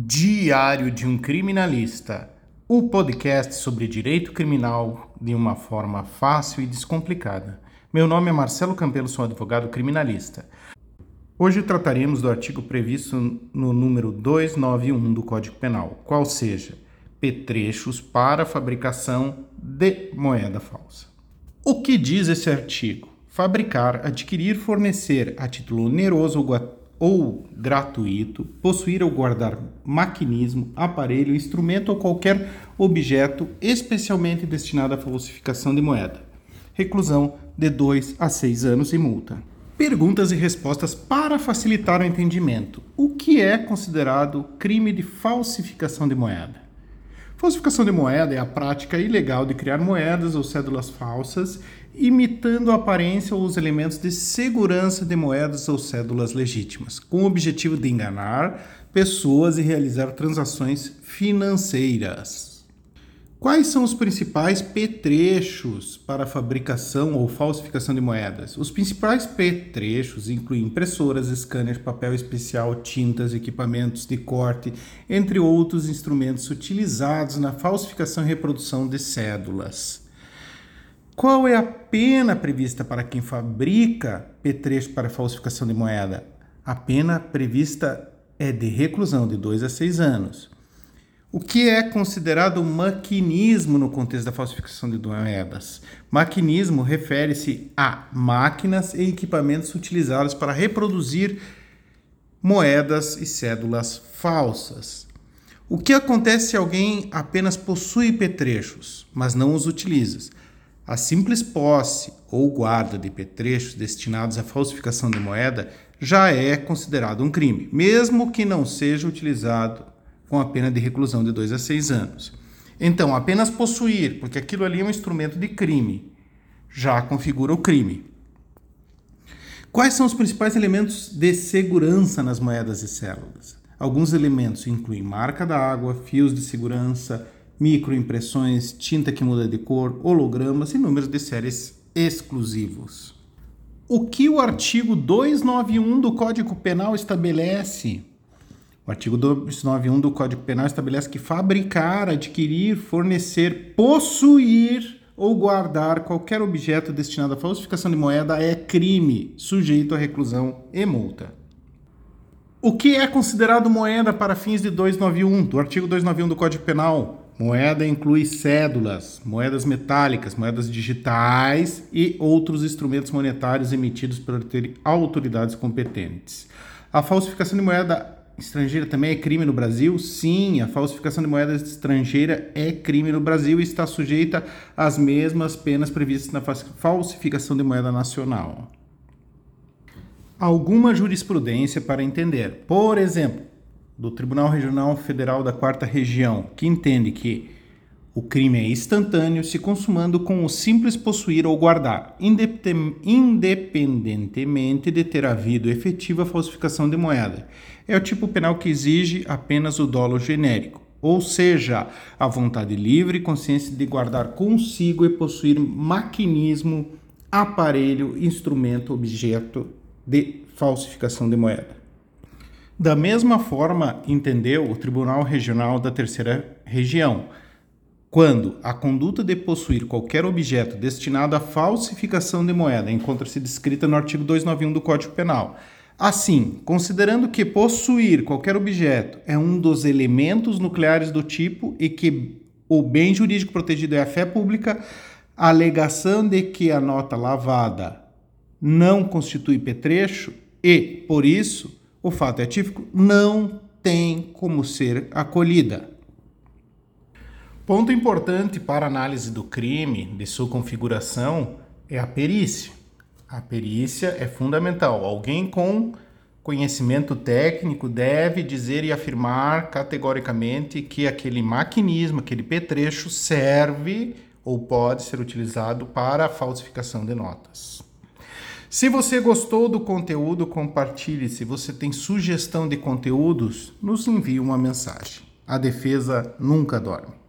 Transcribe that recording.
Diário de um Criminalista, o podcast sobre direito criminal de uma forma fácil e descomplicada. Meu nome é Marcelo Campelo, sou advogado criminalista. Hoje trataremos do artigo previsto no número 291 do Código Penal, qual seja petrechos para fabricação de moeda falsa. O que diz esse artigo? Fabricar, adquirir, fornecer a título oneroso ou ou gratuito, possuir ou guardar maquinismo, aparelho, instrumento ou qualquer objeto especialmente destinado à falsificação de moeda. Reclusão de 2 a 6 anos e multa. Perguntas e respostas para facilitar o entendimento. O que é considerado crime de falsificação de moeda? Falsificação de moeda é a prática ilegal de criar moedas ou cédulas falsas, imitando a aparência ou os elementos de segurança de moedas ou cédulas legítimas, com o objetivo de enganar pessoas e realizar transações financeiras. Quais são os principais petrechos para fabricação ou falsificação de moedas? Os principais petrechos incluem impressoras, scanners, papel especial, tintas, equipamentos de corte, entre outros instrumentos utilizados na falsificação e reprodução de cédulas. Qual é a pena prevista para quem fabrica petrecho para falsificação de moeda? A pena prevista é de reclusão de 2 a 6 anos. O que é considerado maquinismo no contexto da falsificação de moedas? Maquinismo refere-se a máquinas e equipamentos utilizados para reproduzir moedas e cédulas falsas. O que acontece se alguém apenas possui petrechos, mas não os utiliza? A simples posse ou guarda de petrechos destinados à falsificação de moeda já é considerado um crime, mesmo que não seja utilizado com a pena de reclusão de 2 a 6 anos. Então, apenas possuir, porque aquilo ali é um instrumento de crime, já configura o crime. Quais são os principais elementos de segurança nas moedas e células? Alguns elementos incluem marca da água, fios de segurança, microimpressões, tinta que muda de cor, hologramas e números de séries exclusivos. O que o artigo 291 do Código Penal estabelece? O artigo 291 do Código Penal estabelece que fabricar, adquirir, fornecer, possuir ou guardar qualquer objeto destinado à falsificação de moeda é crime, sujeito à reclusão e multa. O que é considerado moeda para fins de 291 do artigo 291 do Código Penal? Moeda inclui cédulas, moedas metálicas, moedas digitais e outros instrumentos monetários emitidos por autoridades competentes. A falsificação de moeda estrangeira também é crime no Brasil? Sim, a falsificação de moeda estrangeira é crime no Brasil e está sujeita às mesmas penas previstas na falsificação de moeda nacional. Alguma jurisprudência para entender. Por exemplo, do Tribunal Regional Federal da Quarta Região, que entende que o crime é instantâneo, se consumando com o simples possuir ou guardar, independentemente de ter havido efetiva falsificação de moeda. É o tipo penal que exige apenas o dolo genérico, ou seja, a vontade livre e consciência de guardar consigo e possuir maquinismo, aparelho, instrumento, objeto de falsificação de moeda. Da mesma forma, entendeu o Tribunal Regional da Terceira Região quando a conduta de possuir qualquer objeto destinado à falsificação de moeda encontra-se descrita no artigo 291 do Código Penal. Assim, considerando que possuir qualquer objeto é um dos elementos nucleares do tipo e que o bem jurídico protegido é a fé pública, a alegação de que a nota lavada não constitui petrecho e, por isso, o fato é atípico não tem como ser acolhida. Ponto importante para análise do crime, de sua configuração, é a perícia. A perícia é fundamental. Alguém com conhecimento técnico deve dizer e afirmar categoricamente que aquele maquinismo, aquele petrecho serve ou pode ser utilizado para a falsificação de notas. Se você gostou do conteúdo, compartilhe. Se você tem sugestão de conteúdos, nos envie uma mensagem. A defesa nunca dorme.